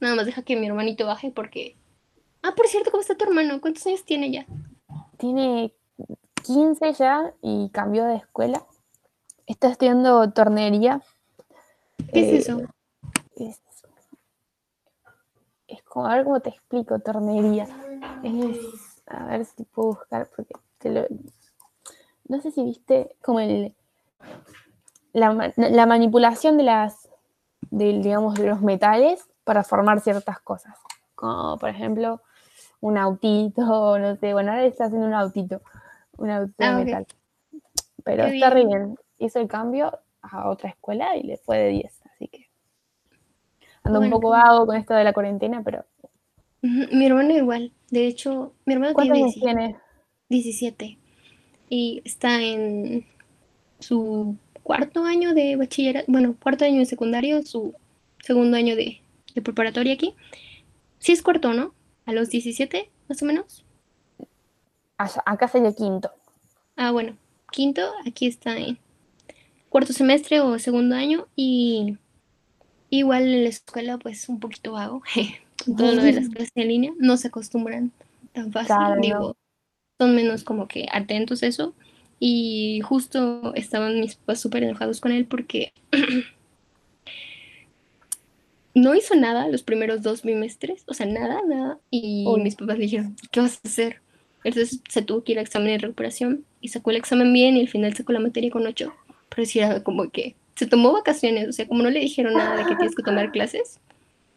Nada más deja que mi hermanito baje porque... Ah, por cierto, ¿cómo está tu hermano? ¿Cuántos años tiene ya? Tiene 15 ya y cambió de escuela. Está estudiando tornería. ¿Qué es eso? Es, es como, a ver cómo te explico, tornería. Es, a ver si puedo buscar, porque te lo, no sé si viste como el, la, la manipulación de las, de, digamos, de los metales para formar ciertas cosas. Como por ejemplo un autito, no sé, bueno, ahora está haciendo un autito, un autito Ah, de metal. Pero Qué está re bien. bien. Hizo el cambio a otra escuela y le fue de 10, así que ando un poco vago con esto de la cuarentena, pero Mi hermano igual. De hecho, mi hermano ¿cuántos tiene años 10 tiene? 17 y está en su cuarto año de bachillerato, bueno, cuarto año de secundario, su segundo año de, de preparatoria aquí. Sí es cuarto, ¿no? A los 17, más o menos. Acá sería quinto. Ah, bueno, quinto, aquí está en cuarto semestre o segundo año y igual en la escuela pues un poquito vago, con todo lo de las clases en línea, no se acostumbran tan fácil, Claro, digo, son menos como que atentos a eso y justo estaban mis papás súper enojados con él porque no hizo nada los primeros dos bimestres, o sea, nada, nada, y Uy. mis papás le dijeron, ¿qué vas a hacer? Entonces se tuvo que ir a examen de recuperación y sacó el examen bien y al final sacó la materia con ocho, pero sí era como que se tomó vacaciones, o sea, como no le dijeron nada de que tienes que tomar clases,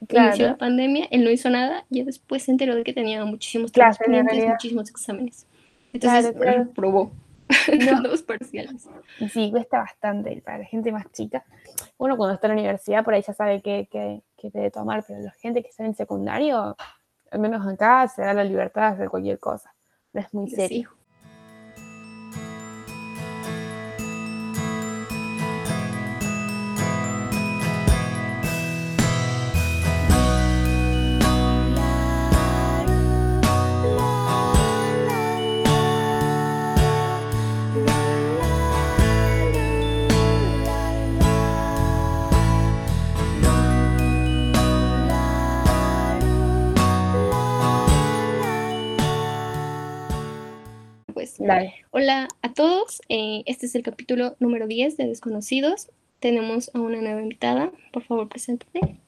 inició la Claro, pandemia, él no hizo nada y después se enteró de que tenía muchísimos en pendientes, muchísimos exámenes. Entonces Claro, claro. probó No. dos parciales. Sí, cuesta bastante para la gente más chica. Uno cuando está en la universidad por ahí ya sabe qué, qué, qué debe tomar, pero la gente que está en secundario, al menos acá, se da la libertad de hacer cualquier cosa. No es muy serio. Sí. Pues Dale. Hola a todos, eh, este es el capítulo número 10 de Desconocidos. Tenemos a una nueva invitada, por favor, preséntate.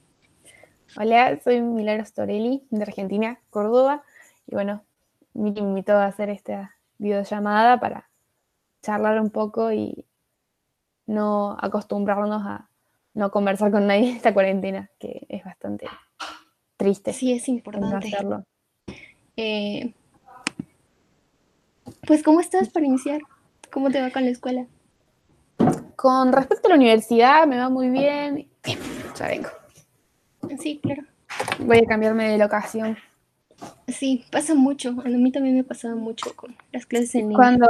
Hola, soy Milagros Torelli, de Argentina, Córdoba. Y bueno, me invitó a hacer esta videollamada para charlar un poco y no acostumbrarnos a no conversar con nadie en esta cuarentena, que es bastante triste Sí, es no importante. hacerlo. Eh, pues, ¿cómo estás para iniciar? ¿Cómo te va con la escuela? Con respecto a la universidad, me va muy bien. Ya vengo. Sí, claro. Voy a cambiarme de locación. Sí, pasa mucho. A mí también me pasaba mucho con las clases en línea. Cuando,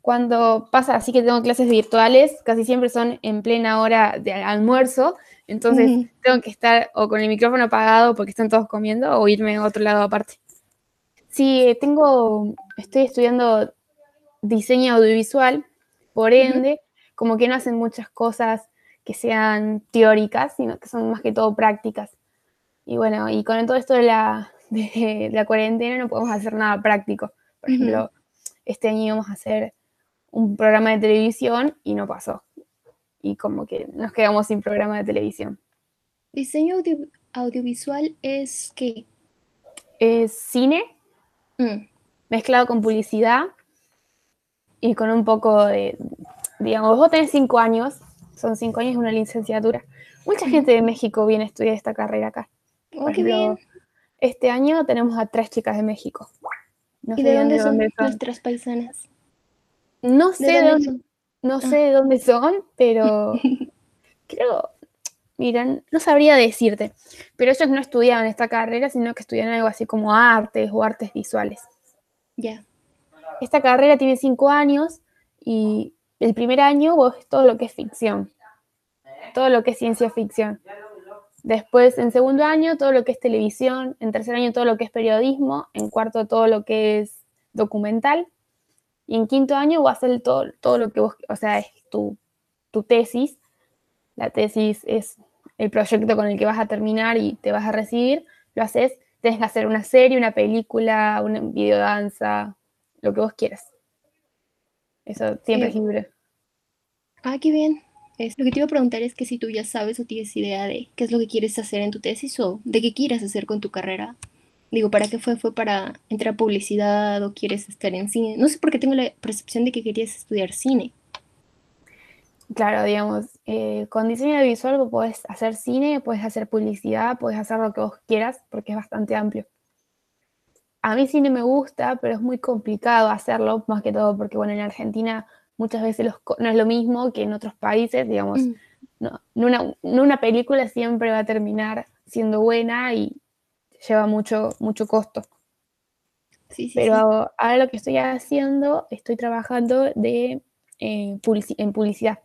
cuando pasa así que tengo clases virtuales, casi siempre son en plena hora de almuerzo. Entonces tengo que estar o con el micrófono apagado porque están todos comiendo o irme a otro lado aparte. Sí, tengo, estoy estudiando diseño audiovisual, por ende, como que no hacen muchas cosas que sean teóricas, sino que son más que todo prácticas. Y bueno, y con todo esto de la, de la cuarentena no podemos hacer nada práctico. Por ejemplo, este año íbamos a hacer un programa de televisión y no pasó. Y como que nos quedamos sin programa de televisión. Diseño audio- audiovisual es que Es cine mm, mezclado con publicidad y con un poco de, digamos, vos tenés cinco años, son cinco años una licenciatura. Mucha gente de México viene a estudiar esta carrera acá. oh, qué bien. Este año tenemos a tres chicas de México. No ¿Y sé de dónde son son. nuestras paisanas? No ¿De sé de dónde no Ah. sé de dónde son, pero creo, miran, no sabría decirte. Pero ellos no estudiaban esta carrera, sino que estudian algo así como artes o artes visuales. Ya. Esta carrera tiene cinco años y el primer año vos ves todo lo que es ficción, todo lo que es ciencia ficción. Después, en segundo año, todo lo que es televisión. En tercer año, todo lo que es periodismo. En cuarto, todo lo que es documental. Y en quinto año, vas a todo, todo lo que vos, o sea, es tu, tu tesis. La tesis es el proyecto con el que vas a terminar y te vas a recibir, lo haces, tienes que hacer una serie, una película, una videodanza, lo que vos quieras. Eso siempre es libre. Ah, qué bien. Es, lo que te iba a preguntar es que si tú ya sabes o tienes idea de qué es lo que quieres hacer en tu tesis o de qué quieres hacer con tu carrera. Digo, ¿para qué fue? ¿Fue para entrar a publicidad o quieres estar en cine? No sé por qué tengo la percepción de que querías estudiar cine. Claro, digamos, eh, con diseño visual puedes hacer cine, puedes hacer publicidad, puedes hacer lo que vos quieras porque es bastante amplio. A mí cine me gusta, pero es muy complicado hacerlo, más que todo porque, bueno, en Argentina muchas veces no es lo mismo que en otros países, digamos, mm. no, una, una, película siempre va a terminar siendo buena y lleva mucho, mucho costo. Pero ahora lo que estoy haciendo, estoy trabajando de, eh, en publicidad.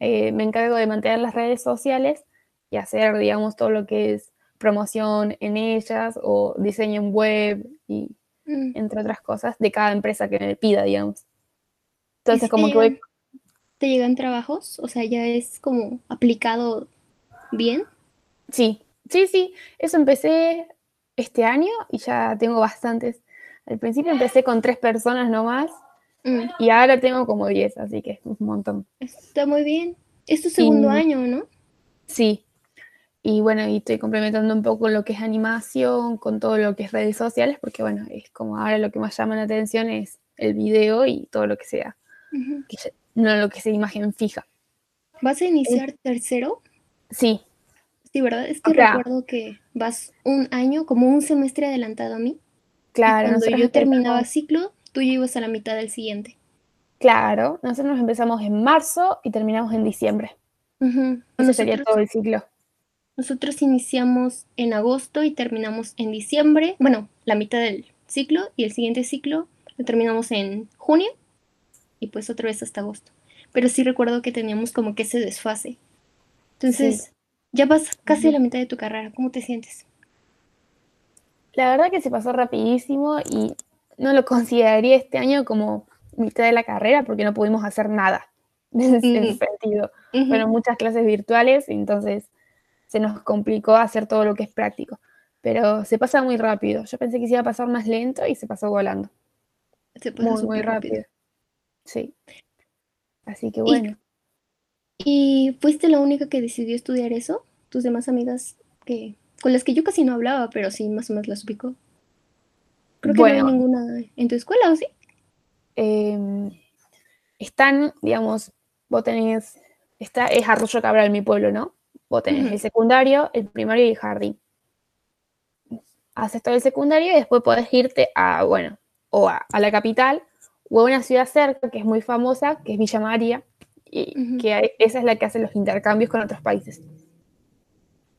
Eh, me encargo de mantener las redes sociales y hacer, digamos, todo lo que es promoción en ellas o diseño en web y mm. entre otras cosas de cada empresa que me pida, digamos. Entonces, como que voy... ¿Te llegan trabajos? O sea, ya es como aplicado bien. Sí, sí, sí. Eso empecé este año y ya tengo bastantes. Al principio empecé con tres personas nomás mm. y ahora tengo como diez, así que es un montón. Está muy bien. Es tu segundo año, ¿no? Sí. Y bueno, y estoy complementando un poco lo que es animación con todo lo que es redes sociales, porque bueno, es como ahora lo que más llama la atención es el video y todo lo que sea no lo que sea imagen fija. ¿Vas a iniciar tercero? Sí. Sí, ¿verdad? Es que recuerdo que vas un año, como un semestre adelantado a mí. Claro. cuando yo terminaba ciclo, tú ya ibas a la mitad del siguiente. Claro, nosotros empezamos en marzo y terminamos en diciembre. Eso sería todo el ciclo. Nosotros iniciamos en agosto y terminamos en diciembre. Bueno, la mitad del ciclo y el siguiente ciclo lo terminamos en junio y pues otra vez hasta agosto. Pero sí recuerdo que teníamos como que ese desfase. Entonces, ya vas casi a la mitad de tu carrera. ¿Cómo te sientes? La verdad que se pasó rapidísimo y no lo consideraría este año como mitad de la carrera porque no pudimos hacer nada en ese sentido. Fueron muchas clases virtuales, entonces se nos complicó hacer todo lo que es práctico. Pero se pasa muy rápido. Yo pensé que se iba a pasar más lento y se pasó volando. Se pasó muy, rápido. Sí. Así que bueno. ¿Y, fuiste la única que decidió estudiar eso? ¿Tus demás amigas que con las que yo casi no hablaba, pero sí más o menos las ubico? Creo que no hay ninguna en tu escuela, ¿o sí? Em, están, digamos, vos tenés, está, es Arroyo Cabral mi pueblo, ¿no? Vos tenés el secundario, el primario y el jardín. Haces todo el secundario y después podés irte a, bueno, o a la capital o una ciudad cerca que es muy famosa, que es Villa María, y que esa es la que hace los intercambios con otros países.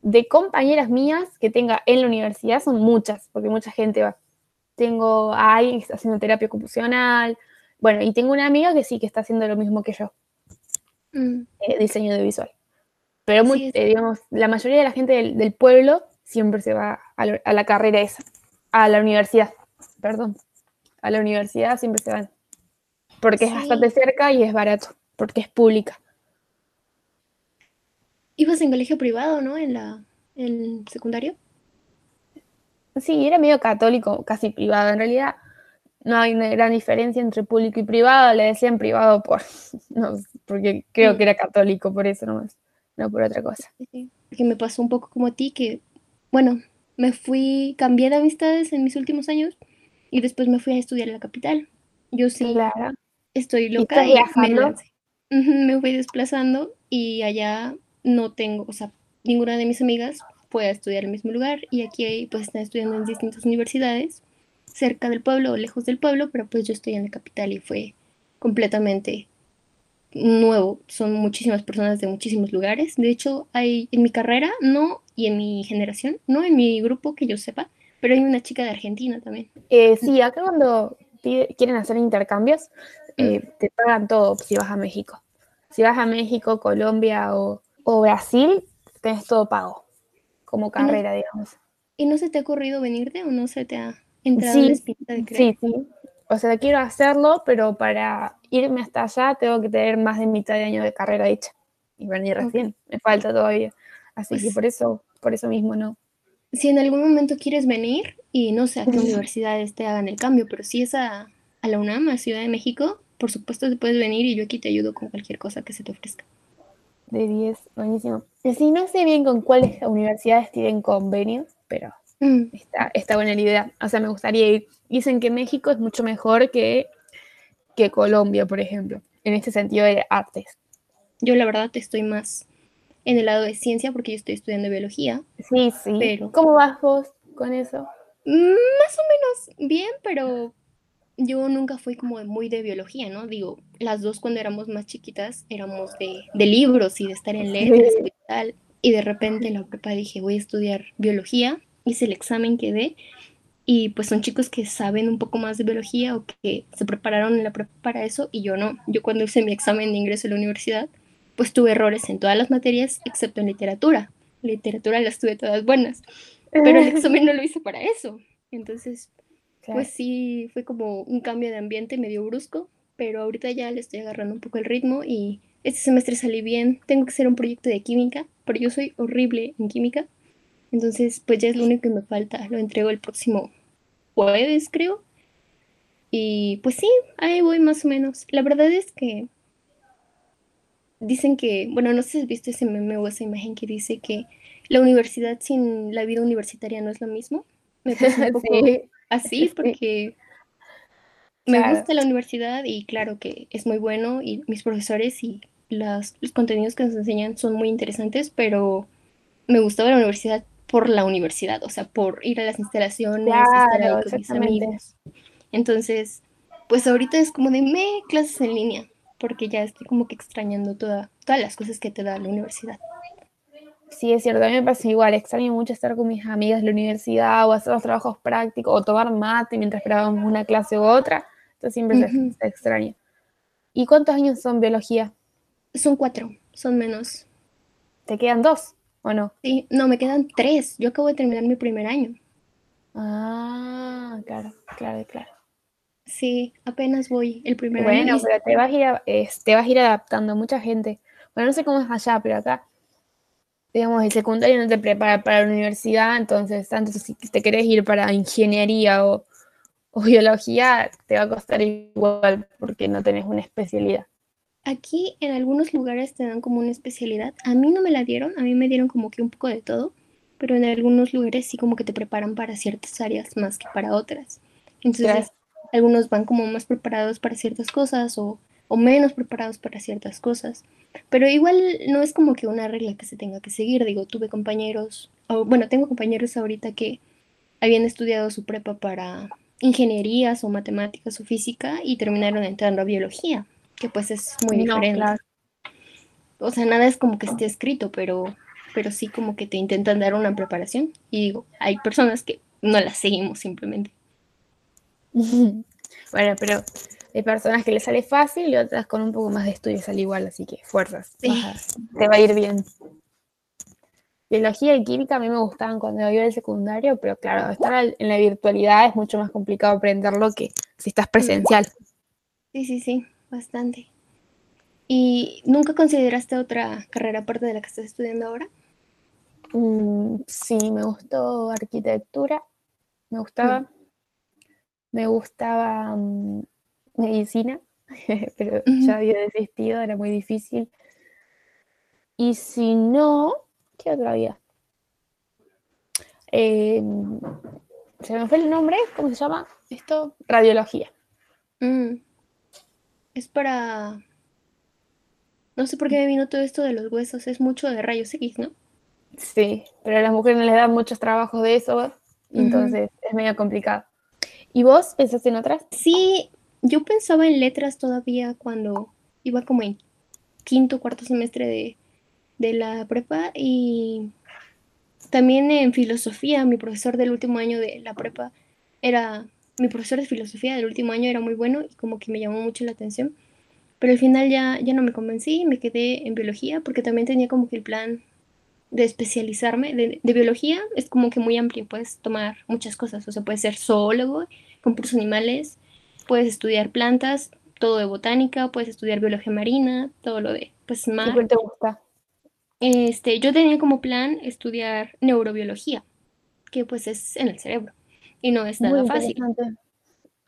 De compañeras mías que tenga en la universidad son muchas, porque mucha gente va. Tengo a alguien que está haciendo terapia ocupacional, bueno, y tengo una amiga que sí que está haciendo lo mismo que yo, mm. eh, diseño de visual. Pero muy, eh, digamos, la mayoría de la gente del, pueblo siempre se va a, a, la carrera esa, a la universidad, perdón, a la universidad siempre se van porque es bastante cerca y es barato, porque es pública. ¿Ibas en colegio privado, no? En la en secundario. Sí, era medio católico, casi privado. En realidad no hay una gran diferencia entre público y privado. Le decían privado por, no, porque creo mm. que era católico, por eso nomás, no por otra cosa. Que me pasó un poco como a ti, que, bueno, me fui, cambié de amistades en mis últimos años y después me fui a estudiar en la capital. Yo sí claro estoy loca y, me, me fui desplazando y allá no tengo, o sea, ninguna de mis amigas fue a estudiar en el mismo lugar y aquí pues están estudiando en distintas universidades, cerca del pueblo o lejos del pueblo, pero pues yo estoy en la capital y fue completamente nuevo. Son muchísimas personas de muchísimos lugares. De hecho, hay en mi carrera, no, y en mi generación, no en mi grupo que yo sepa, pero hay una chica de Argentina también. Eh, sí, acá cuando quieren hacer intercambios, eh, te pagan todo si vas a México. Si vas a México, Colombia o, Brasil, tenés todo pago, como carrera, digamos. ¿Y no se te ha ocurrido venirte o no se te ha entrado la espinita de creer? Sí, sí. O sea, quiero hacerlo, pero para irme hasta allá tengo que tener más de mitad de año de carrera hecha. Y venir recién, me falta todavía. Así que pues por eso, por eso mismo no. Si en algún momento quieres venir, y no sé a qué universidades te hagan el cambio, pero si es a, a la UNAM, a Ciudad de México, por supuesto te puedes venir y yo aquí te ayudo con cualquier cosa que se te ofrezca. De 10, buenísimo. Sí, no sé bien con cuáles universidades tienen convenios, pero mm. está, está buena la idea. O sea, me gustaría ir. Dicen que México es mucho mejor que, que Colombia, por ejemplo, en este sentido de artes. Yo la verdad estoy más en el lado de ciencia porque yo estoy estudiando biología. Sí, sí. Pero... ¿Cómo vas vos con eso? Mm, más o menos bien, pero yo nunca fui como muy de biología, ¿no? Digo, las dos cuando éramos más chiquitas éramos de, de libros y de estar en letras y tal. Y de repente en la prepa dije, voy a estudiar biología. Hice el examen, quedé. Y pues son chicos que saben un poco más de biología o que se prepararon en la prepa para eso y yo no. Yo cuando hice mi examen de ingreso a la universidad, pues tuve errores en todas las materias excepto en literatura. Literatura las tuve todas buenas, pero el examen no lo hice para eso. Entonces, pues sí, fue como un cambio de ambiente medio brusco, pero ahorita ya le estoy agarrando un poco el ritmo y este semestre salí bien. Tengo que hacer un proyecto de química, pero yo soy horrible en química. Entonces, pues ya es lo único que me falta. Lo entrego el próximo jueves, creo. Y pues sí, ahí voy más o menos. La verdad es que dicen que, bueno, no sé si has visto ese meme o esa imagen que dice que la universidad sin la vida universitaria no es lo mismo. Me parece un poco así porque me gusta la universidad y claro que es muy bueno y mis profesores y las, los contenidos que nos enseñan son muy interesantes, pero me gustaba la universidad por la universidad, o sea, por ir a las instalaciones, estar ahí con mis amigos. Entonces, pues ahorita es como de me clases en línea, porque ya estoy como que extrañando toda, todas las cosas que te da la universidad. Sí, es cierto, a mí me pasa igual, extraño mucho estar con mis amigas de la universidad o hacer los trabajos prácticos o tomar mate mientras esperábamos una clase u otra, entonces siempre se, extraña. ¿Y cuántos años son biología? Son cuatro, son menos. ¿Te quedan dos o no? Sí, no, me quedan tres, yo acabo de terminar mi primer año. Ah, claro, claro, claro. Sí, apenas voy el primer año. Bueno, pero te vas, a ir, te vas a ir adaptando, mucha gente. Bueno, no sé cómo es allá, pero acá, digamos, el secundario no te prepara para la universidad, entonces, tanto si te querés ir para ingeniería o, o biología, te va a costar igual porque no tenés una especialidad. Aquí en algunos lugares te dan como una especialidad. A mí no me la dieron, a mí me dieron como que un poco de todo, pero en algunos lugares sí como que te preparan para ciertas áreas más que para otras. Entonces, algunos van como más preparados para ciertas cosas o, menos preparados para ciertas cosas. Pero igual no es como que una regla que se tenga que seguir. Digo, tuve compañeros, o bueno, tengo compañeros ahorita que habían estudiado su prepa para ingenierías o matemáticas o física y terminaron entrando a biología, que pues es muy diferente. O sea, nada es como que esté escrito, pero, pero sí como que te intentan dar una preparación. Y digo, hay personas que no la seguimos simplemente. bueno, pero hay personas que les sale fácil y otras con un poco más de estudio sale igual, así que fuerzas. te va a ir bien. Biología y química a mí me gustaban cuando iba al secundario, pero claro, estar en la virtualidad es mucho más complicado aprenderlo que si estás presencial. Sí, sí, sí, bastante. ¿Y nunca consideraste otra carrera aparte de la que estás estudiando ahora? Mm, sí, me gustó arquitectura, me gustaba. Mm me gustaba mm, medicina, pero ya había desistido, era muy difícil. Y si no, ¿qué otra había? Em, se me fue el nombre, ¿cómo se llama esto? Radiología. Mm. Es para... No sé por qué me vino todo esto de los huesos, es mucho de rayos X, ¿no? Sí, pero a las mujeres no les dan muchos trabajos de eso, entonces es medio complicado. ¿Y vos pensaste en otras? Sí, yo pensaba en letras todavía cuando iba como en quinto, cuarto semestre de, de la prepa y también en filosofía, mi profesor del último año de la prepa era, mi profesor de filosofía del último año era muy bueno y como que me llamó mucho la atención, pero al final ya, ya no me convencí, me quedé en biología porque también tenía como que el plan de especializarme de, biología. Es como que muy amplio, puedes tomar muchas cosas, o sea, puedes ser zoólogo, con puros animales, puedes estudiar plantas, todo de botánica, puedes estudiar biología marina, todo lo de, pues, mar. ¿Qué te gusta? Este, yo tenía como plan estudiar neurobiología, que pues es en el cerebro y no es nada fácil.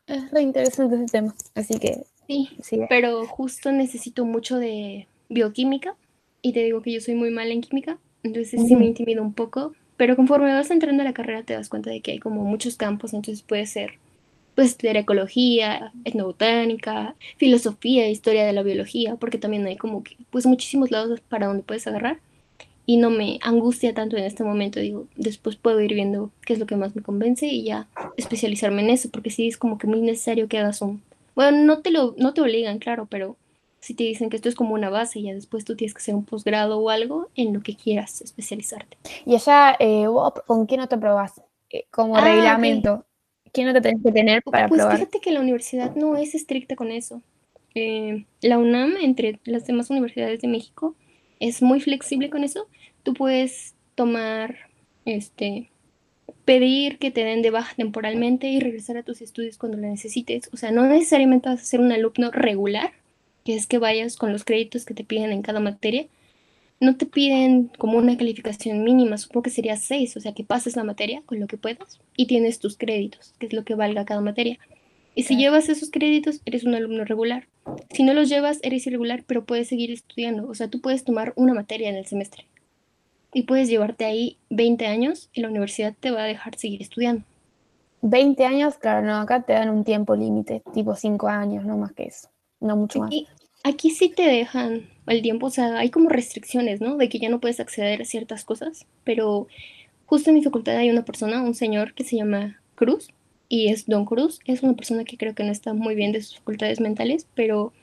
Es re interesante ese tema, así que sí, sí, pero justo necesito mucho de bioquímica y te digo que yo soy muy mala en química, entonces sí me intimida un poco, pero conforme vas entrando a la carrera te das cuenta de que hay como muchos campos, entonces puede ser pues estudiar ecología, etnobotánica, filosofía, historia de la biología, porque también hay como que pues muchísimos lados para donde puedes agarrar y no me angustia tanto en este momento, digo, después puedo ir viendo qué es lo que más me convence y ya especializarme en eso, porque sí es como que muy necesario que hagas un, bueno, no te lo no te obligan, claro, pero si te dicen que esto es como una base y ya después tú tienes que hacer un posgrado o algo en lo que quieras especializarte. Y allá, eh, ¿con qué no te probás? Eh, como ah, reglamento. ¿Qué no te tenés que tener para pues probar? fíjate que la universidad no es estricta con eso. Eh, la UNAM, entre las demás universidades de México, es muy flexible con eso. Tú puedes tomar, este, pedir que te den de baja temporalmente y regresar a tus estudios cuando lo necesites. O sea, no necesariamente vas a ser un alumno regular, que es que vayas con los créditos que te piden en cada materia. No te piden como una calificación mínima, supongo que sería 6, o sea que pases la materia con lo que puedas y tienes tus créditos, que es lo que valga cada materia. Y si llevas esos créditos, eres un alumno regular. Si no los llevas, eres irregular, pero puedes seguir estudiando. O sea, tú puedes tomar una materia en el semestre y puedes llevarte ahí 20 años y la universidad te va a dejar seguir estudiando. 20 años, claro, no, acá te dan un tiempo límite, tipo 5 años, no más que eso, no mucho más. Aquí sí te dejan el tiempo, o sea, hay como restricciones, ¿no? De que ya no puedes acceder a ciertas cosas, pero justo en mi facultad hay una persona, un señor que se llama Cruz, y es Don Cruz, es una persona que creo que no está muy bien de sus facultades mentales, pero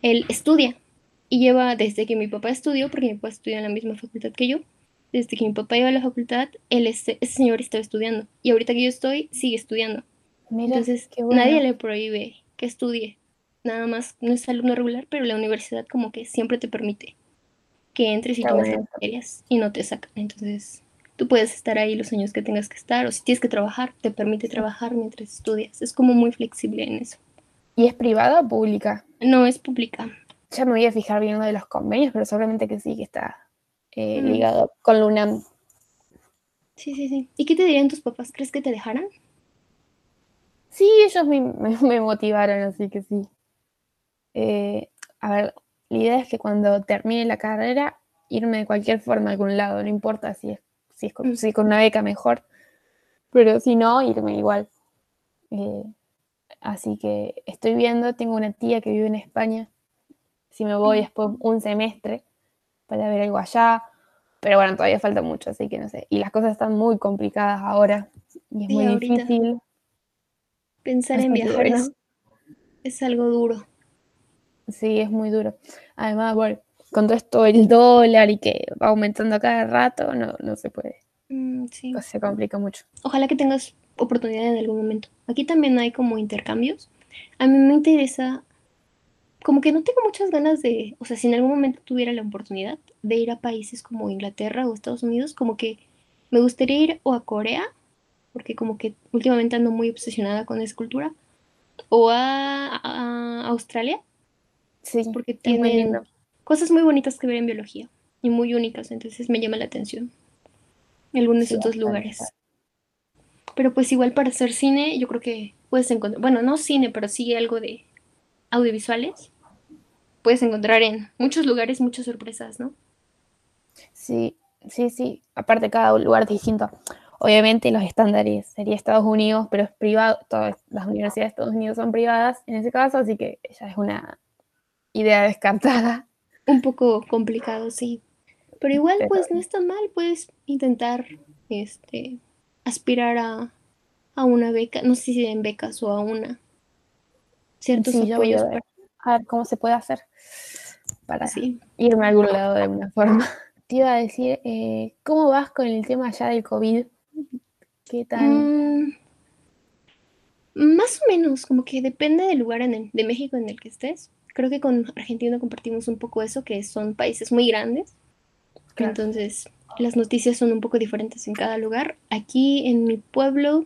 él estudia y lleva desde que mi papá estudió, porque mi papá estudió en la misma facultad que yo, desde que mi papá iba a la facultad, él ese señor estaba estudiando y ahorita que yo estoy, sigue estudiando. Entonces, nadie le prohíbe que estudie nada más no es alumno regular, pero la universidad como que siempre te permite que entres y tomes las materias y no te sacan. Entonces, tú puedes estar ahí los años que tengas que estar, o si tienes que trabajar, te permite trabajar mientras estudias. Es como muy flexible en eso. ¿Y es privada o pública? No, es pública. Ya me voy a fijar bien uno de los convenios, pero seguramente que sí, que está eh, mm. ligado con la Sí, sí, sí. ¿Y qué te dirían tus papás? ¿Crees que te dejaran? Sí, ellos me motivaron, así que sí. Eh, a ver, la idea es que cuando termine la carrera, irme de cualquier forma a algún lado, no importa si es, si es con, mm. con una beca mejor, pero si no, irme igual. Eh, así que estoy viendo, tengo una tía que vive en España, si me voy mm. después un semestre para ver algo allá, pero bueno, todavía falta mucho, así que no sé. Y las cosas están muy complicadas ahora y es muy difícil. Pensar en viajar es algo duro. Sí, es muy duro. Además, bueno, con todo esto el dólar y que va aumentando cada rato, no, no se puede. Mm, sí. Pues se complica mucho. Ojalá que tengas oportunidad en algún momento. Aquí también hay como intercambios. A mí me interesa, como que no tengo muchas ganas de, o sea, si en algún momento tuviera la oportunidad de ir a países como Inglaterra o Estados Unidos, como que me gustaría ir o a Corea, porque como que últimamente ando muy obsesionada con esa cultura, o a Australia, Sí, porque tienen cosas muy bonitas que ver en biología y muy únicas, entonces me llama la atención. Algunos de esos lugares. Pero pues igual para hacer cine, yo creo que puedes encontrar, bueno, no cine, pero sí algo de audiovisuales. Puedes encontrar en muchos lugares muchas sorpresas, ¿no? Sí, sí, sí. Aparte cada lugar es distinto. Obviamente los estándares sería Estados Unidos, pero es privado. Todas las universidades de Estados Unidos son privadas en ese caso, así que ya es una idea descartada. Un poco complicado, sí. Pero igual, pues no está mal, puedes intentar este, aspirar a, una beca, no sé si en becas o a una. Ciertos apoyos. a, ver, cómo se puede hacer para irme a algún lado de alguna forma. Te iba a decir, eh, ¿cómo vas con el tema ya del COVID? ¿Qué tal? Mm, más o menos, como que depende del lugar en el, de México en el que estés creo que con Argentina compartimos un poco eso, que son países muy grandes. Entonces, las noticias son un poco diferentes en cada lugar. Aquí en mi pueblo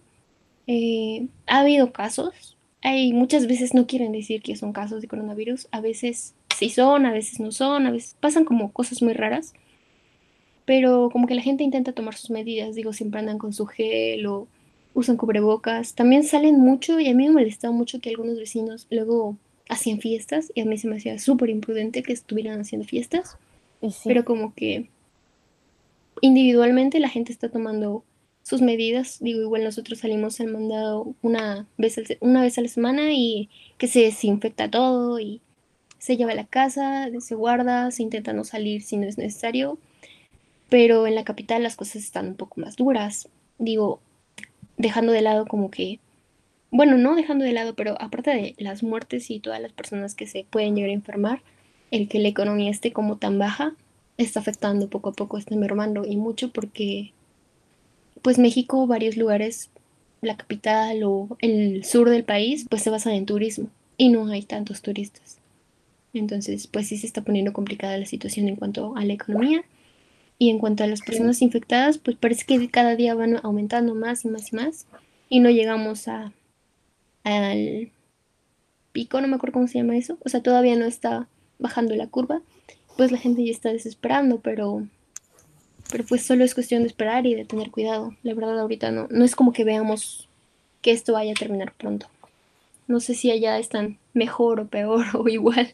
eh, ha habido casos. Hay muchas veces no quieren decir que son casos de coronavirus. A veces sí son, a veces no son, a veces pasan como cosas muy raras. pero como que la gente intenta tomar sus medidas, digo, siempre andan con su gel o usan cubrebocas. También salen mucho y a mí me molestaba mucho que algunos vecinos luego hacían fiestas y a mí se me hacía súper imprudente que estuvieran haciendo fiestas. Pero como que individualmente la gente está tomando sus medidas. Digo, igual nosotros salimos al mandado una vez, una vez a la semana y que se desinfecta todo y se lleva a la casa, se guarda, se intenta no salir si no es necesario. Pero en la capital las cosas están un poco más duras. Digo, dejando de lado como que, bueno, no dejando de lado, pero aparte de las muertes y todas las personas que se pueden llegar a enfermar, el que la economía esté como tan baja está afectando poco a poco, está mermando y mucho porque pues México, varios lugares, la capital o el sur del país, pues se basan en turismo y no hay tantos turistas. Entonces, pues sí se está poniendo complicada la situación en cuanto a la economía y en cuanto a las personas infectadas, pues parece que cada día van aumentando más y más y más y no llegamos a al pico, no me acuerdo cómo se llama eso, o sea, todavía no está bajando la curva, pues la gente ya está desesperando, pero, pero pues solo es cuestión de esperar y de tener cuidado. La verdad ahorita no, no es como que veamos que esto vaya a terminar pronto. No sé si allá están mejor o peor o igual.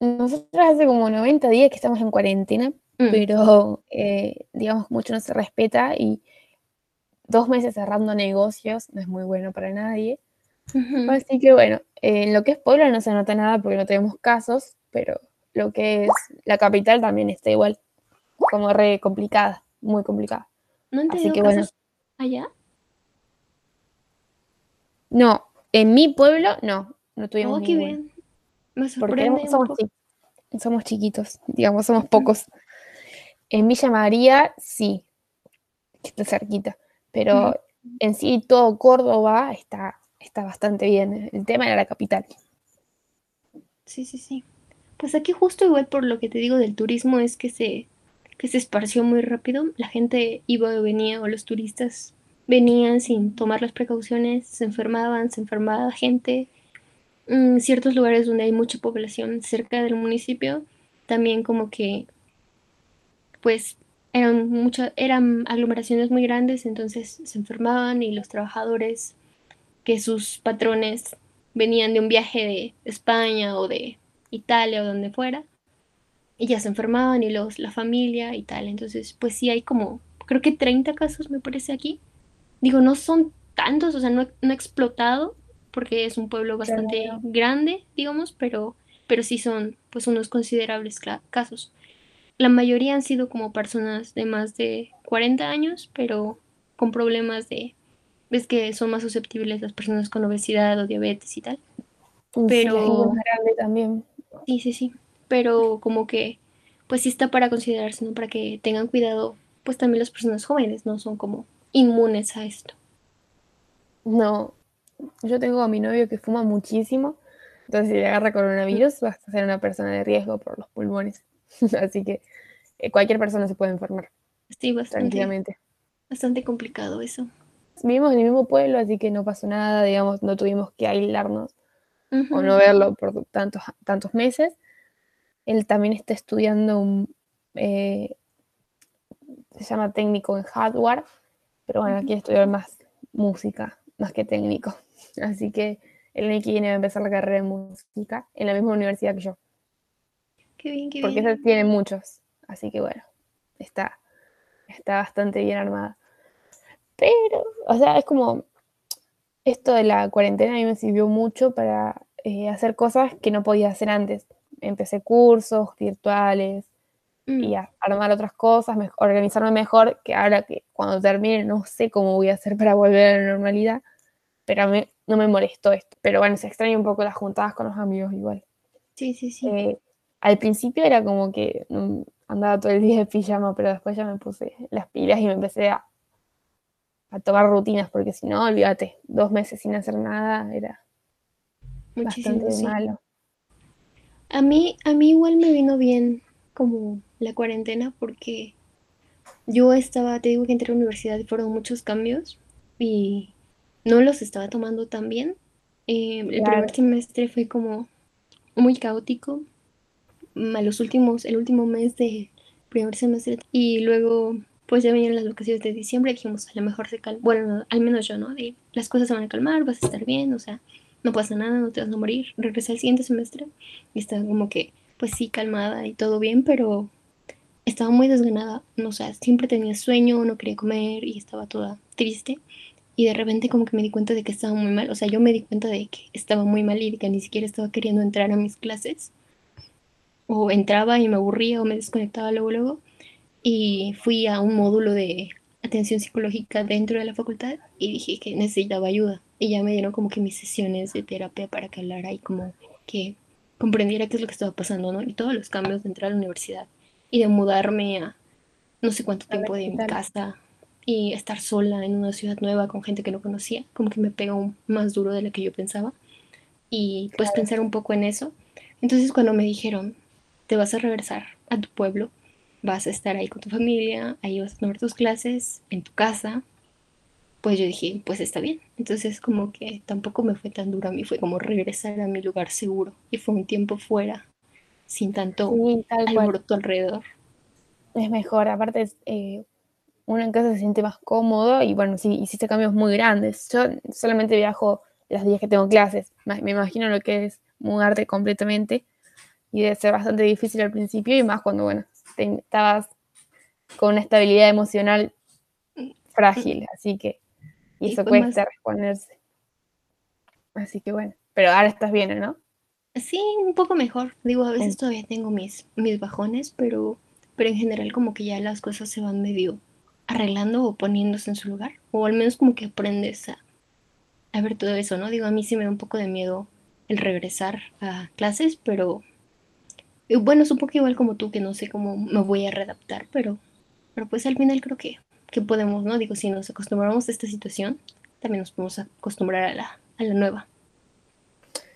Nosotros hace como 90 días que estamos en cuarentena, mm. pero eh, digamos mucho no se respeta y dos meses cerrando negocios no es muy bueno para nadie. Así que bueno, en lo que es Puebla no se nota nada porque no tenemos casos, pero lo que es la capital también está igual, como re complicada, muy complicada. ¿No han Así que bueno. allá? No, en mi pueblo no, no tuvimos oh, qué bien. Me sorprende somos, chiquitos, digamos, somos pocos. En Villa María sí, que está cerquita, pero en sí todo Córdoba está está bastante bien. El tema era la capital. Sí, sí, sí. Pues aquí justo igual por lo que te digo del turismo es que se, que se esparció muy rápido. La gente iba o venía o los turistas venían sin tomar las precauciones, se enfermaban, se enfermaba gente. En ciertos lugares donde hay mucha población cerca del municipio, también como que pues eran muchas eran aglomeraciones muy grandes, entonces se enfermaban y los trabajadores que sus patrones venían de un viaje de España o de Italia o donde fuera, y ya se enfermaban y los, la familia y tal. Entonces, pues sí hay como, creo que 30 casos me parece aquí. Digo, no son tantos, o sea, no, no explotado, porque es un pueblo bastante grande, digamos, pero, pero sí son pues unos considerables casos. La mayoría han sido como personas de más de 40 años, pero con problemas de ves que son más susceptibles las personas con obesidad o diabetes y tal. Pero grande también. Sí, sí, sí. Pero como que pues sí está para considerarse, ¿no? Para que tengan cuidado, pues también las personas jóvenes no son como inmunes a esto. No, yo tengo a mi novio que fuma muchísimo, entonces si le agarra coronavirus vas a ser una persona de riesgo por los pulmones. Así que eh, cualquier persona se puede enfermar. Sí, bastante. Bastante complicado eso vivimos en el mismo pueblo, así que no pasó nada, digamos, no tuvimos que aislarnos o no verlo por tantos, tantos meses. Él también está estudiando un, eh, se llama técnico en hardware, pero bueno, quiere estudiar más música, más que técnico. Así que el que viene a empezar la carrera de música en la misma universidad que yo. Qué bien, qué Porque bien. tiene muchos. Así que bueno, está, está bastante bien armada. Pero, o sea, es como, esto de la cuarentena a mí me sirvió mucho para eh, hacer cosas que no podía hacer antes. Empecé cursos virtuales y mm. a armar otras cosas, organizarme mejor, que ahora que cuando termine no sé cómo voy a hacer para volver a la normalidad, pero mí no me molestó esto. Pero bueno, se extraña un poco las juntadas con los amigos igual. Sí, sí, sí. Eh, al principio era como que mm, andaba todo el día de pijama, pero después ya me puse las pilas y me empecé a a tomar rutinas, porque si no, olvídate, dos meses sin hacer nada era bastante malo. A mí, a mí igual me vino bien como la cuarentena porque yo estaba, te digo que entré a la universidad y fueron muchos cambios y no los estaba tomando tan bien. Eh, el primer semestre fue como muy caótico. A los últimos, el último mes de primer semestre. Y luego, pues ya venían las vacaciones de diciembre, dijimos, a lo mejor se calma, bueno, al menos yo, ¿no? De, las cosas se van a calmar, vas a estar bien, o sea, no pasa nada, no te vas a morir. Regresé al siguiente semestre y estaba como que, pues sí, calmada y todo bien, pero estaba muy desganada, no, o sea, siempre tenía sueño, no quería comer y estaba toda triste. Y de repente como que me di cuenta de que estaba muy mal, o sea, yo me di cuenta de que estaba muy mal y que ni siquiera estaba queriendo entrar a mis clases. O entraba y me aburría o me desconectaba luego, luego. Y fui a un módulo de atención psicológica dentro de la facultad y dije que necesitaba ayuda. Y ya me dieron como que mis sesiones de terapia para que hablara y como que comprendiera qué es lo que estaba pasando, ¿no? Y todos los cambios de entrar a la universidad y de mudarme a no sé cuánto tiempo de mi casa y estar sola en una ciudad nueva con gente que no conocía, como que me pegó más duro de lo que yo pensaba. Y pues pensar un poco en eso. Entonces cuando me dijeron, te vas a regresar a tu pueblo, vas a estar ahí con tu familia, ahí vas a tomar tus clases en tu casa, pues yo dije, pues está bien. Entonces como que tampoco me fue tan duro a mí, fue como regresar a mi lugar seguro y fue un tiempo fuera, sin tanto sí, alboroto alrededor. Es mejor, aparte eh, uno en casa se siente más cómodo y bueno, sí, hiciste cambios muy grandes. Yo solamente viajo los días que tengo clases, me imagino lo que es mudarte completamente y debe ser bastante difícil al principio y más cuando, bueno, estabas con una estabilidad emocional frágil, así que y eso cuesta responderse. Así que bueno, pero ahora estás bien, ¿no? Sí, un poco mejor. Digo, a veces todavía tengo mis, mis bajones, pero, pero en general como que ya las cosas se van medio arreglando o poniéndose en su lugar. O al menos como que aprendes a, a ver todo eso, ¿no? Digo, a mí sí me da un poco de miedo el regresar a clases, pero bueno, supongo que igual como tú, que no sé cómo me voy a readaptar, pero, pero pues al final creo que que podemos, ¿no? Digo, si nos acostumbramos a esta situación, también nos podemos acostumbrar a la, a la nueva.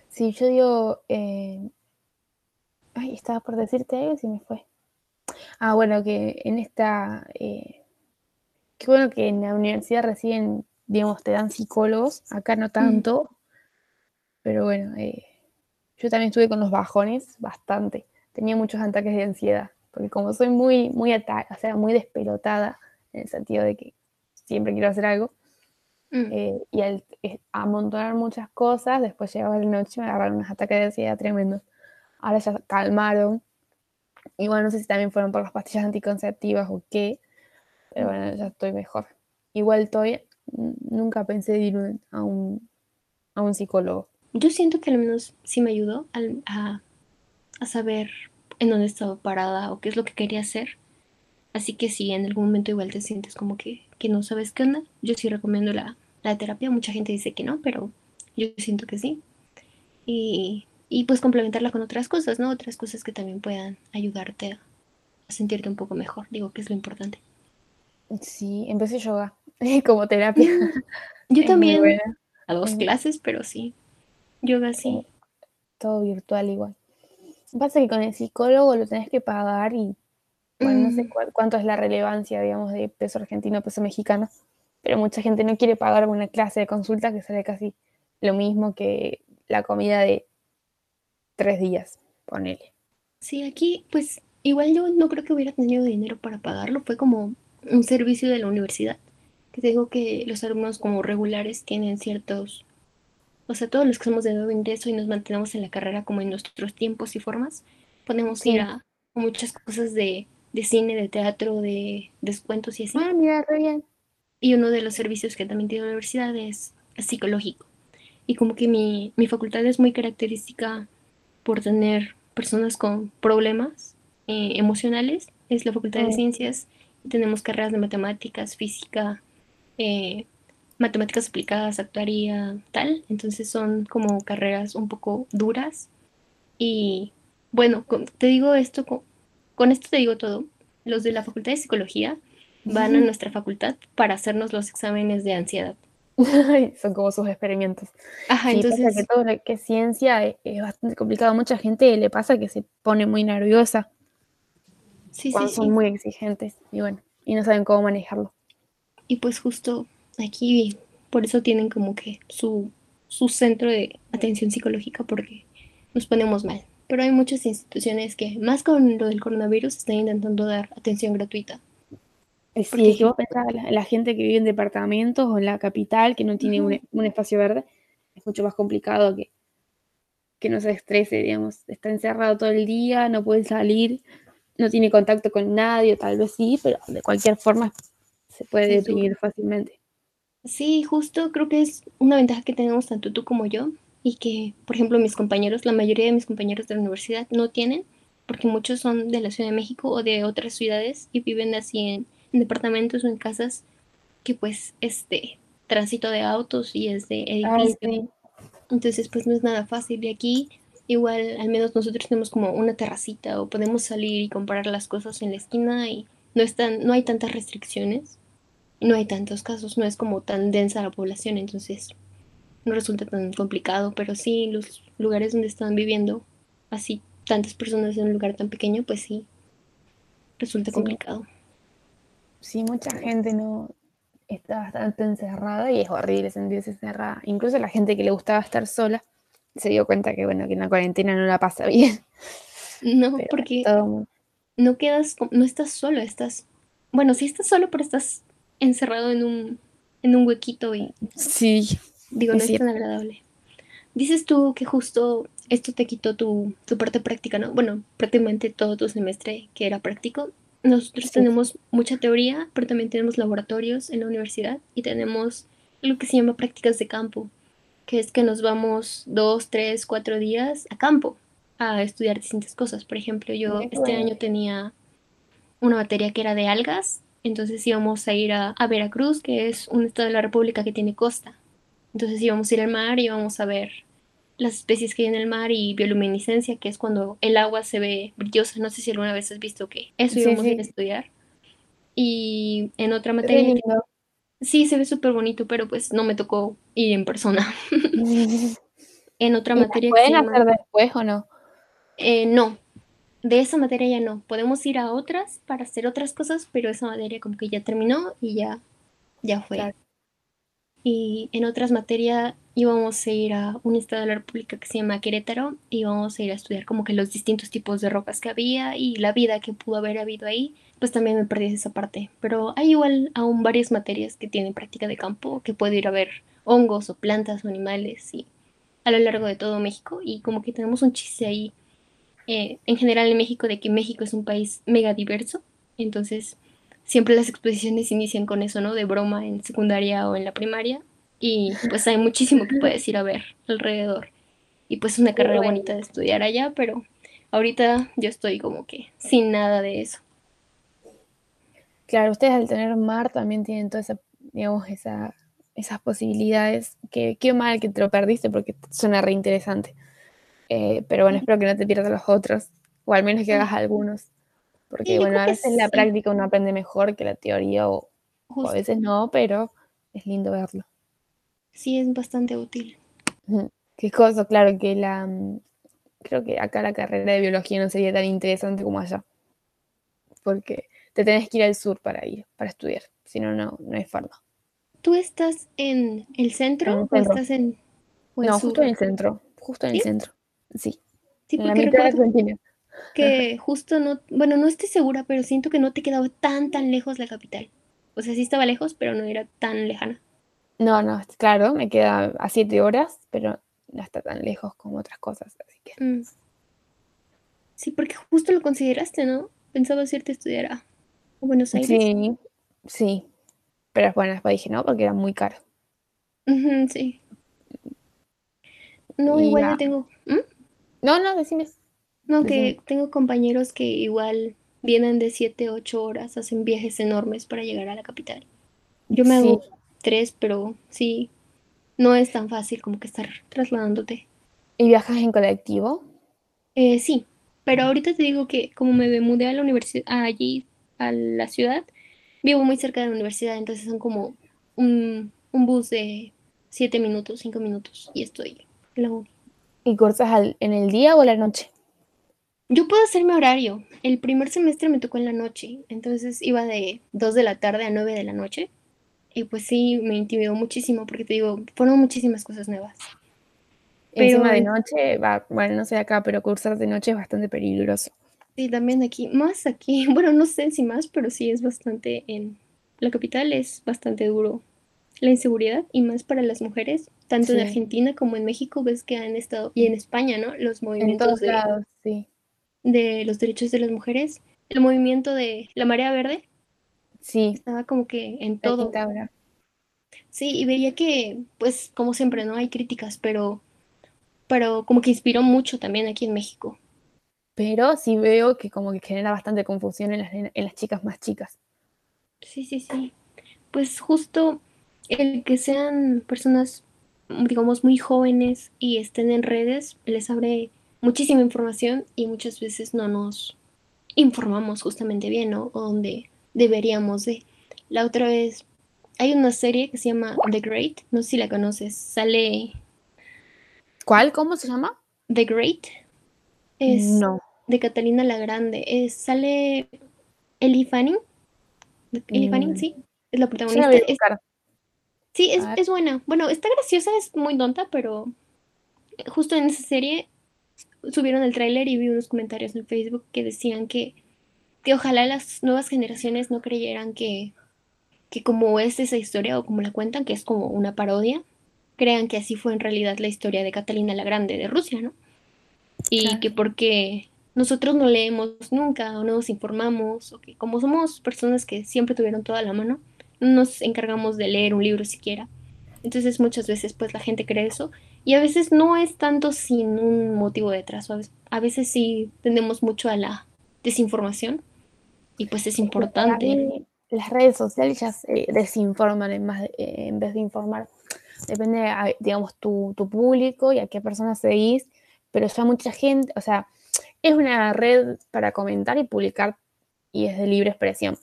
Sí, yo digo, eh... ay, estaba por decirte algo y me fue. Ah, bueno, que en esta, eh... qué bueno que en la universidad recién, digamos, te dan psicólogos, acá no tanto, pero bueno, eh... yo también estuve con los bajones bastante, tenía muchos ataques de ansiedad, porque como soy muy, muy, o sea, muy despelotada, en el sentido de que siempre quiero hacer algo. Mm. Eh, y al eh, amontonar muchas cosas, después llegaba la noche me agarraron unos ataques de ansiedad tremendos. Ahora ya calmaron. Y bueno, no sé si también fueron por las pastillas anticonceptivas o qué, pero bueno, ya estoy mejor. Igual estoy, nunca pensé ir a un, a un psicólogo. Yo siento que al menos sí me ayudó a, a saber en dónde estaba parada o qué es lo que quería hacer. Así que si en algún momento igual te sientes como que, no sabes qué onda, yo sí recomiendo la, terapia. Mucha gente dice que no, pero yo siento que sí. Y, y pues complementarla con otras cosas, ¿no? Otras cosas que también puedan ayudarte a, sentirte un poco mejor. Digo que es lo importante. Sí, empecé yoga como terapia. Yo también. A dos clases, pero sí. Yoga sí. Todo virtual igual. Pasa que con el psicólogo lo tenés que pagar y bueno, no sé mm. cuánto es la relevancia, digamos, de peso argentino, peso mexicano, pero mucha gente no quiere pagar una clase de consulta que sale casi lo mismo que la comida de tres días, ponele. Sí, aquí, pues, igual yo no creo que hubiera tenido dinero para pagarlo, fue como un servicio de la universidad, que digo que los alumnos como regulares tienen ciertos, o sea, todos los que somos de nuevo ingreso y nos mantenemos en la carrera como en nuestros tiempos y formas, podemos ir a muchas cosas de de cine, de teatro, de descuentos y así. Ah, mira, re bien. Y uno de los servicios que también tiene la universidad es, psicológico. Y como que mi, mi, facultad es muy característica por tener personas con problemas eh, emocionales. Es la facultad de oh. ciencias. Y tenemos carreras de matemáticas, física, eh, matemáticas aplicadas, actuaría, tal. Entonces son como carreras un poco duras. Y bueno, te digo esto con esto te digo todo. Los de la Facultad de Psicología van a nuestra facultad para hacernos los exámenes de ansiedad. Son como sus experimentos. Ajá, entonces. que todo lo que es ciencia es, bastante complicado. Mucha gente le pasa que se pone muy nerviosa. Sí, cuando son muy exigentes. Y bueno, y no saben cómo manejarlo. Y pues justo aquí, por eso tienen como que su, su centro de atención psicológica, porque nos ponemos mal pero hay muchas instituciones que, más con lo del coronavirus, están intentando dar atención gratuita. Sí, es que vos pensás, la, gente que vive en departamentos o en la capital, que no tiene un, espacio verde, es mucho más complicado que, que no se estrese, digamos. Está encerrado todo el día, no puede salir, no tiene contacto con nadie, tal vez sí, pero de cualquier forma se puede deprimir fácilmente. Sí, justo creo que es una ventaja que tenemos tanto tú como yo y que, por ejemplo, mis compañeros, la mayoría de mis compañeros de la universidad no tienen, porque muchos son de la Ciudad de México o de otras ciudades y viven así en, departamentos o en casas que pues este tránsito de autos y es de edificio. Entonces pues no es nada fácil. Y aquí igual al menos nosotros tenemos como una terracita o podemos salir y comprar las cosas en la esquina y no están, no hay tantas restricciones, no hay tantos casos, no es como tan densa la población, entonces no resulta tan complicado, pero sí los lugares donde están viviendo así tantas personas en un lugar tan pequeño, pues sí, resulta complicado. Sí, mucha gente no está bastante encerrada y es horrible sentirse encerrada. Incluso la gente que le gustaba estar sola se dio cuenta que bueno, que en la cuarentena no la pasa bien. No, porque no quedas, no estás solo, estás, bueno, sí estás solo, pero estás encerrado en un, en un huequito y... Sí. Digo, no es tan agradable. Dices tú que justo esto te quitó tu, tu, parte práctica, ¿no? Bueno, prácticamente todo tu semestre que era práctico. Nosotros tenemos mucha teoría, pero también tenemos laboratorios en la universidad y tenemos lo que se llama prácticas de campo, que es que nos vamos dos, tres, cuatro días a campo a estudiar distintas cosas. Por ejemplo, yo este año tenía una materia que era de algas, entonces íbamos a ir a, a, Veracruz, que es un estado de la República que tiene costa. Entonces íbamos a ir al mar y íbamos a ver las especies que hay en el mar y bioluminiscencia, que es cuando el agua se ve brillosa. No sé si alguna vez has visto que eso íbamos a ir a estudiar. Y en otra materia... Sí, se ve súper bonito, pero pues no me tocó ir en persona. en otra materia... ¿Pueden hacer después o no? Eh, no, de esa materia ya no. Podemos ir a otras para hacer otras cosas, pero esa materia como que ya terminó y ya, ya fue. Y en otras materias íbamos a ir a un estado de la República que se llama Querétaro y íbamos a ir a estudiar como que los distintos tipos de rocas que había y la vida que pudo haber habido ahí. Pues también me perdí esa parte. Pero hay igual aún varias materias que tienen práctica de campo, que puedo ir a ver hongos o plantas o animales y a lo largo de todo México y como que tenemos un chiste ahí eh, en general en México de que México es un país mega diverso, entonces siempre las exposiciones inician con eso, ¿no? De broma en secundaria o en la primaria y pues hay muchísimo que puedes ir a ver alrededor y pues es una carrera bonita de estudiar allá, pero ahorita yo estoy como que sin nada de eso. Claro, ustedes al tener mar también tienen toda esa, digamos, esa, esas posibilidades. Que qué mal que te lo perdiste porque suena re interesante. Eh, pero bueno, espero que no te pierdas los otros, o al menos que hagas algunos. Porque bueno, a veces la práctica uno aprende mejor que la teoría, o, a veces no, pero es lindo verlo. Sí, es bastante útil. Qué cosa, claro, que la. Mm, creo que acá la carrera de biología no sería tan interesante como allá. Porque te tenés que ir al sur para ir, para estudiar. Si no, no, no hay forma. ¿Tú estás en el centro, o estás en.? no, justo en el centro. Justo en el centro. Sí. Sí, porque la Que justo no, bueno, no estoy segura, pero siento que no te quedaba tan, tan lejos la capital. O sea, sí estaba lejos, pero no era tan lejana. No, no, claro, me queda a siete horas, pero no está tan lejos como otras cosas, así que. Mm. Sí, porque justo lo consideraste, ¿no? Pensaba irte a estudiar a Buenos Aires. Sí, sí. Pero bueno, después dije no, porque era muy caro. sí. No, igual yo tengo. ¿Mm? No, no, decime. No, que tengo compañeros que igual vienen de 7, 8 horas, hacen viajes enormes para llegar a la capital. Yo me hago tres, pero sí, no es tan fácil como que estar trasladándote. ¿Y viajas en colectivo? Eh, sí, pero ahorita te digo que como me mudé a la universidad, allí, a la ciudad, vivo muy cerca de la universidad, entonces son como un, un bus de 7 minutos, 5 minutos y estoy en la ¿Y cursas en el día o la noche? Yo puedo hacerme horario. El primer semestre me tocó en la noche, entonces iba de 2 de la tarde a 9 de la noche. Y pues sí, me intimidó muchísimo porque te digo, fueron muchísimas cosas nuevas. Encima de noche, va, bueno, no sé acá, pero cursar de noche es bastante peligroso. Sí, también aquí, más aquí, bueno, no sé si más, pero sí es bastante en la capital, es bastante duro la inseguridad y más para las mujeres, tanto en Argentina como en México, ves que han estado, y en España, ¿no? Los movimientos de, sí. de los derechos de las mujeres, el movimiento de la marea verde. Sí. Estaba como que en todo. Sí, y veía que, pues, como siempre, ¿no? Hay críticas, pero, pero como que inspiró mucho también aquí en México. Pero sí veo que como que genera bastante confusión en las, en las chicas más chicas. Sí, sí, sí. Pues justo el que sean personas, digamos, muy jóvenes y estén en redes, les abre muchísima información y muchas veces no nos informamos justamente bien, ¿no? O donde deberíamos de. La otra vez, hay una serie que se llama The Great, no sé si la conoces, sale... ¿Cuál? ¿Cómo se llama? The Great. Es no. de Catalina la Grande. Es, sale Ellie Fanning. Ellie Fanning, mm. sí. Es la protagonista. Sí, es, es, buena. Bueno, está graciosa, es muy tonta, pero justo en esa serie subieron el tráiler y vi unos comentarios en Facebook que decían que, que ojalá las nuevas generaciones no creyeran que, que como es esa historia o como la cuentan, que es como una parodia, crean que así fue en realidad la historia de Catalina la Grande de Rusia, ¿no? Y que porque nosotros no leemos nunca o no nos informamos, o que como somos personas que siempre tuvieron toda la mano, nos encargamos de leer un libro siquiera. Entonces muchas veces pues la gente cree eso y a veces no es tanto sin un motivo detrás, a veces, sí tendemos mucho a la desinformación y pues es importante. Las redes sociales ya se desinforman en, más, en vez de informar. Depende, digamos, tu, tu público y a qué personas seguís, pero ya mucha gente, o sea, es una red para comentar y publicar y es de libre expresión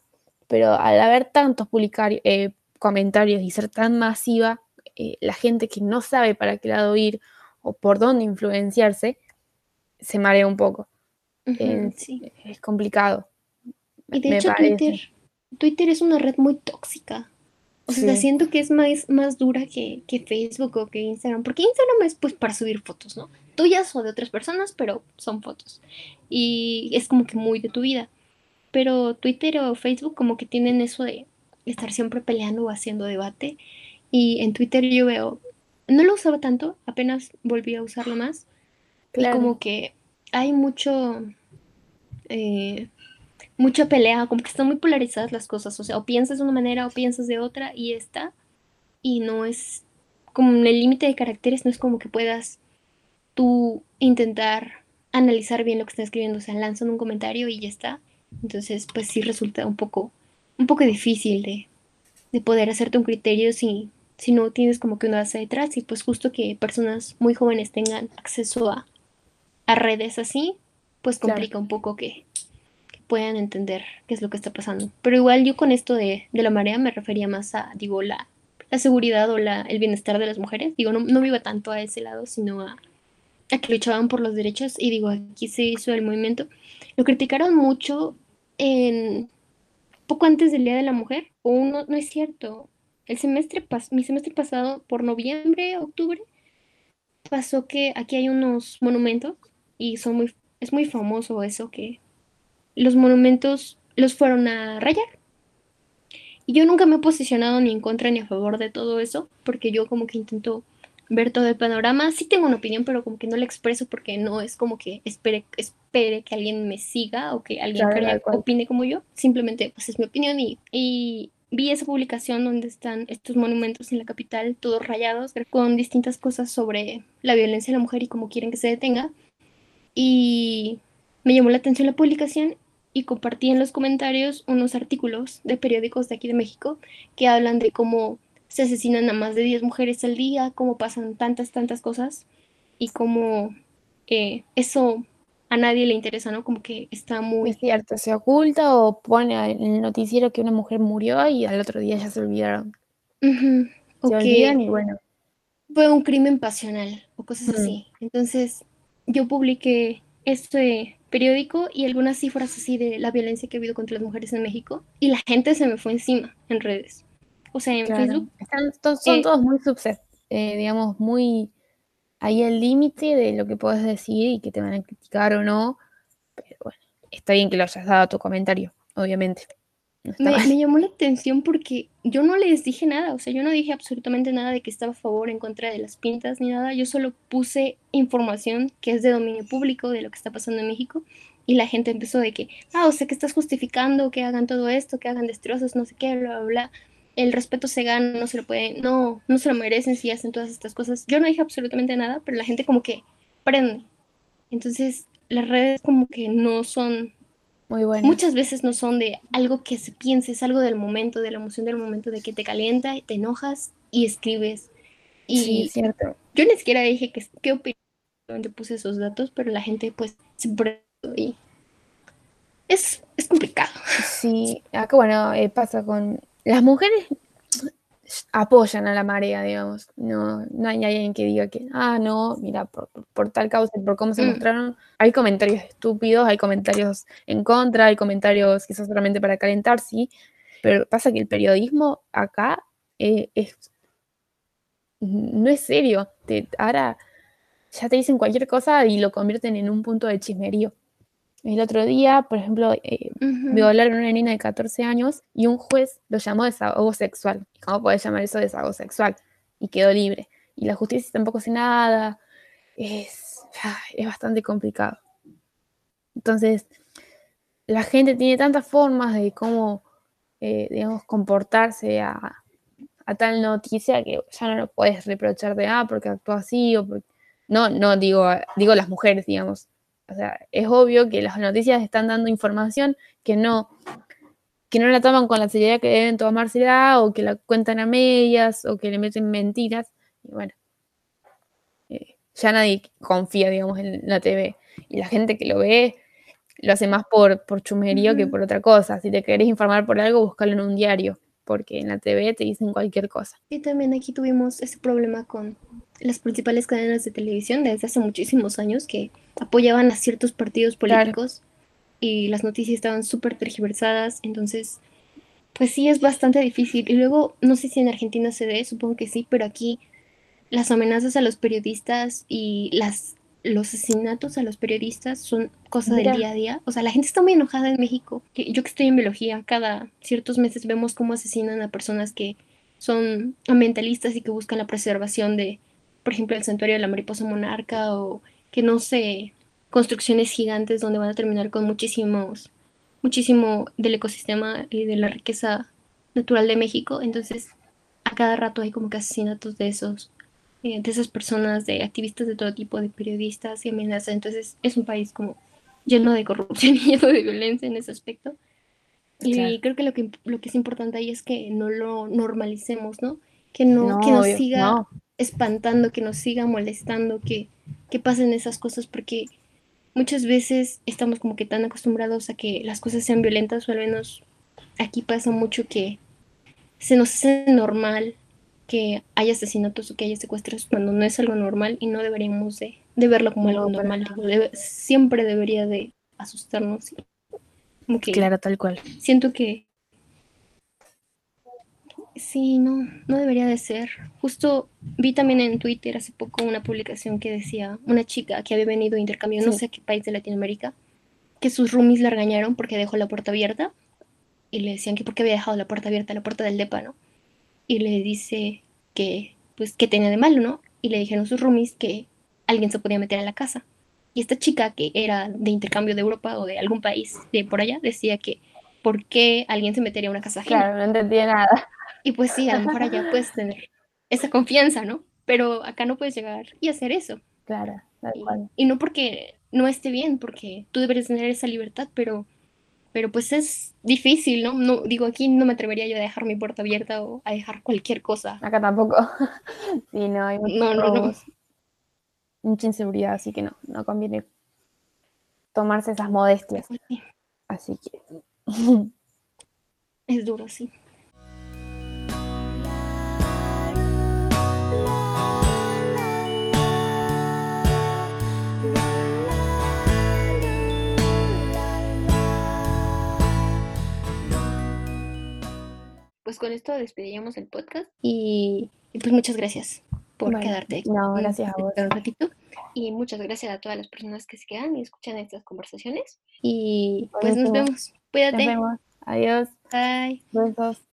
pero al haber tantos publicar, eh, comentarios y ser tan masiva, eh, la gente que no sabe para qué lado ir o por dónde influenciarse, se marea un poco. Es complicado. Y de hecho Twitter, Twitter es una red muy tóxica. O sea, siento que es más, más dura que, que, Facebook o que Instagram, porque Instagram es pues para subir fotos, ¿no? Tuyas o de otras personas, pero son fotos. Y es como que muy de tu vida. Pero Twitter o Facebook como que tienen eso de estar siempre peleando o haciendo debate. Y en Twitter yo veo, no lo usaba tanto, apenas volví a usarlo más. Y como que hay mucho, eh, mucha pelea, como que están muy polarizadas las cosas. O sea, o piensas de una manera o piensas de otra y está. Y no es, como en el límite de caracteres, no es como que puedas tú intentar analizar bien lo que están escribiendo. O sea, lanzan un comentario y ya está. Entonces, pues sí resulta un poco, un poco difícil de, de poder hacerte un criterio si, si no tienes como que una base detrás y pues justo que personas muy jóvenes tengan acceso a, a redes así, pues complica un poco que, que, puedan entender qué es lo que está pasando. Pero igual yo con esto de, de la marea me refería más a, digo, la, la seguridad o la, el bienestar de las mujeres. Digo, no, no me iba tanto a ese lado, sino a, a que luchaban por los derechos y digo, aquí se hizo el movimiento. Lo criticaron mucho en poco antes del Día de la Mujer, o uno, no es cierto. El semestre mi semestre pasado, por noviembre, octubre, pasó que aquí hay unos monumentos y son muy, es muy famoso eso que los monumentos los fueron a rayar. Y yo nunca me he posicionado ni en contra ni a favor de todo eso, porque yo como que intento ver todo el panorama. Sí tengo una opinión, pero como que no la expreso porque no es como que espere, espere que alguien me siga o que alguien opine como yo. Simplemente pues es mi opinión y, y vi esa publicación donde están estos monumentos en la capital, todos rayados, con distintas cosas sobre la violencia de la mujer y cómo quieren que se detenga. Y me llamó la atención la publicación y compartí en los comentarios unos artículos de periódicos de aquí de México que hablan de cómo se asesinan a más de 10 mujeres al día, cómo pasan tantas, tantas cosas y cómo eh, eso a nadie le interesa, ¿no? Como que está muy... Es cierto, se oculta o pone en el noticiero que una mujer murió y al otro día ya se olvidaron. Se olvidan y bueno. Fue un crimen pasional o cosas así. Entonces, yo publiqué este periódico y algunas cifras así de la violencia que ha habido contra las mujeres en México y la gente se me fue encima en redes o sea, en Facebook. son eh, todos muy subset, eh, digamos, muy ahí el límite de lo que puedes decir y que te van a criticar o no. Pero bueno, está bien que lo hayas dado a tu comentario, obviamente. me, me, llamó la atención porque yo no les dije nada, o sea, yo no dije absolutamente nada de que estaba a favor o en contra de las pintas ni nada, yo solo puse información que es de dominio público de lo que está pasando en México y la gente empezó de que, ah, o sea, que estás justificando que hagan todo esto, que hagan destrozos, no sé qué, bla, bla, bla. El respeto se gana, no se lo puede, no, no se lo merecen si hacen todas estas cosas. Yo no dije absolutamente nada, pero la gente como que prende. Entonces, las redes como que no son muy buenas. Muchas veces no son de algo que se piense, es algo del momento, de la emoción del momento, de que te calienta, te enojas y escribes. Y sí, cierto. Yo ni siquiera dije que, qué opinión, puse esos datos, pero la gente pues se prende y es, es complicado. Sí, acá bueno, eh, pasa con las mujeres apoyan a la marea, digamos. No, no hay alguien que diga que, ah, no, mira, por, por tal causa, por cómo se mm. mostraron. Hay comentarios estúpidos, hay comentarios en contra, hay comentarios quizás solamente para calentar, sí. Pero pasa que el periodismo acá eh, es, no es serio. Te, ahora ya te dicen cualquier cosa y lo convierten en un punto de chismerío. El otro día, por ejemplo, eh, violaron a una niña de 14 años y un juez lo llamó desahogo sexual. ¿Cómo puedes llamar eso desahogo sexual? Y quedó libre. Y la justicia tampoco hace nada. Es, es bastante complicado. Entonces, la gente tiene tantas formas de cómo, eh, digamos, comportarse a, a, tal noticia que ya no lo puedes reprochar de, ah, porque actuó así o porque... No, no, digo, digo las mujeres, digamos o sea, es obvio que las noticias están dando información que no, que no la toman con la seriedad que deben tomársela o que la cuentan a medias o que le meten mentiras. Y bueno, eh, ya nadie confía, digamos, en la TV. Y la gente que lo ve lo hace más por, por chumerío que por otra cosa. Si te querés informar por algo, búscalo en un diario, porque en la TV te dicen cualquier cosa. Y también aquí tuvimos ese problema con las principales cadenas de televisión desde hace muchísimos años que apoyaban a ciertos partidos políticos y las noticias estaban súper tergiversadas, entonces pues sí es bastante difícil. Y luego, no sé si en Argentina se dé, supongo que sí, pero aquí las amenazas a los periodistas y las los asesinatos a los periodistas son cosas del día a día. O sea, la gente está muy enojada en México. Yo que estoy en biología, cada ciertos meses vemos cómo asesinan a personas que son ambientalistas y que buscan la preservación de, por ejemplo, el santuario de la mariposa monarca o que no sé, construcciones gigantes donde van a terminar con muchísimos, muchísimo del ecosistema y de la riqueza natural de México. Entonces, a cada rato hay como que asesinatos de esos, eh, de esas personas, de activistas de todo tipo, de periodistas y amenazas. Entonces, es un país como lleno de corrupción y lleno de violencia en ese aspecto. Y creo que lo, que lo que es importante ahí es que no lo normalicemos, ¿no? Que no, que nos siga espantando, que nos siga molestando, que, que pasen esas cosas, porque muchas veces estamos como que tan acostumbrados a que las cosas sean violentas, o al menos aquí pasa mucho que se nos hace normal que haya asesinatos o que haya secuestros cuando no es algo normal y no deberíamos de, verlo como algo normal. siempre debería de asustarnos. claro, tal cual. Siento que Sí, no, no debería de ser. Justo vi también en Twitter hace poco una publicación que decía una chica que había venido a intercambio, no sé a qué país de Latinoamérica, que sus roomies la regañaron porque dejó la puerta abierta y le decían que por qué había dejado la puerta abierta, la puerta del depa, ¿no? Y le dice que, pues, que tenía de malo, ¿no? Y le dijeron sus roomies que alguien se podía meter a la casa. Y esta chica, que era de intercambio de Europa o de algún país de por allá, decía que ¿por qué alguien se metería a una casa ajena? Claro, no entendía nada. Y pues sí, a lo mejor allá puedes tener esa confianza, ¿no? Pero acá no puedes llegar y hacer eso. Claro, y, no porque no esté bien, porque tú deberías tener esa libertad, pero, pero pues es difícil, ¿no? no Digo, aquí no me atrevería yo a dejar mi puerta abierta o a dejar cualquier cosa. Acá tampoco. sí, no, hay no, no, no. mucha inseguridad, así que no, no conviene tomarse esas modestias. Pues así que... es duro, sí. pues con esto despediríamos el podcast y, pues muchas gracias. por Bueno, quedarte aquí no, gracias a vos. un ratito. Y muchas gracias a todas las personas que se quedan y escuchan estas conversaciones. Y pues nos vemos. Cuídate. Nos vemos. Adiós. Bye. Besos.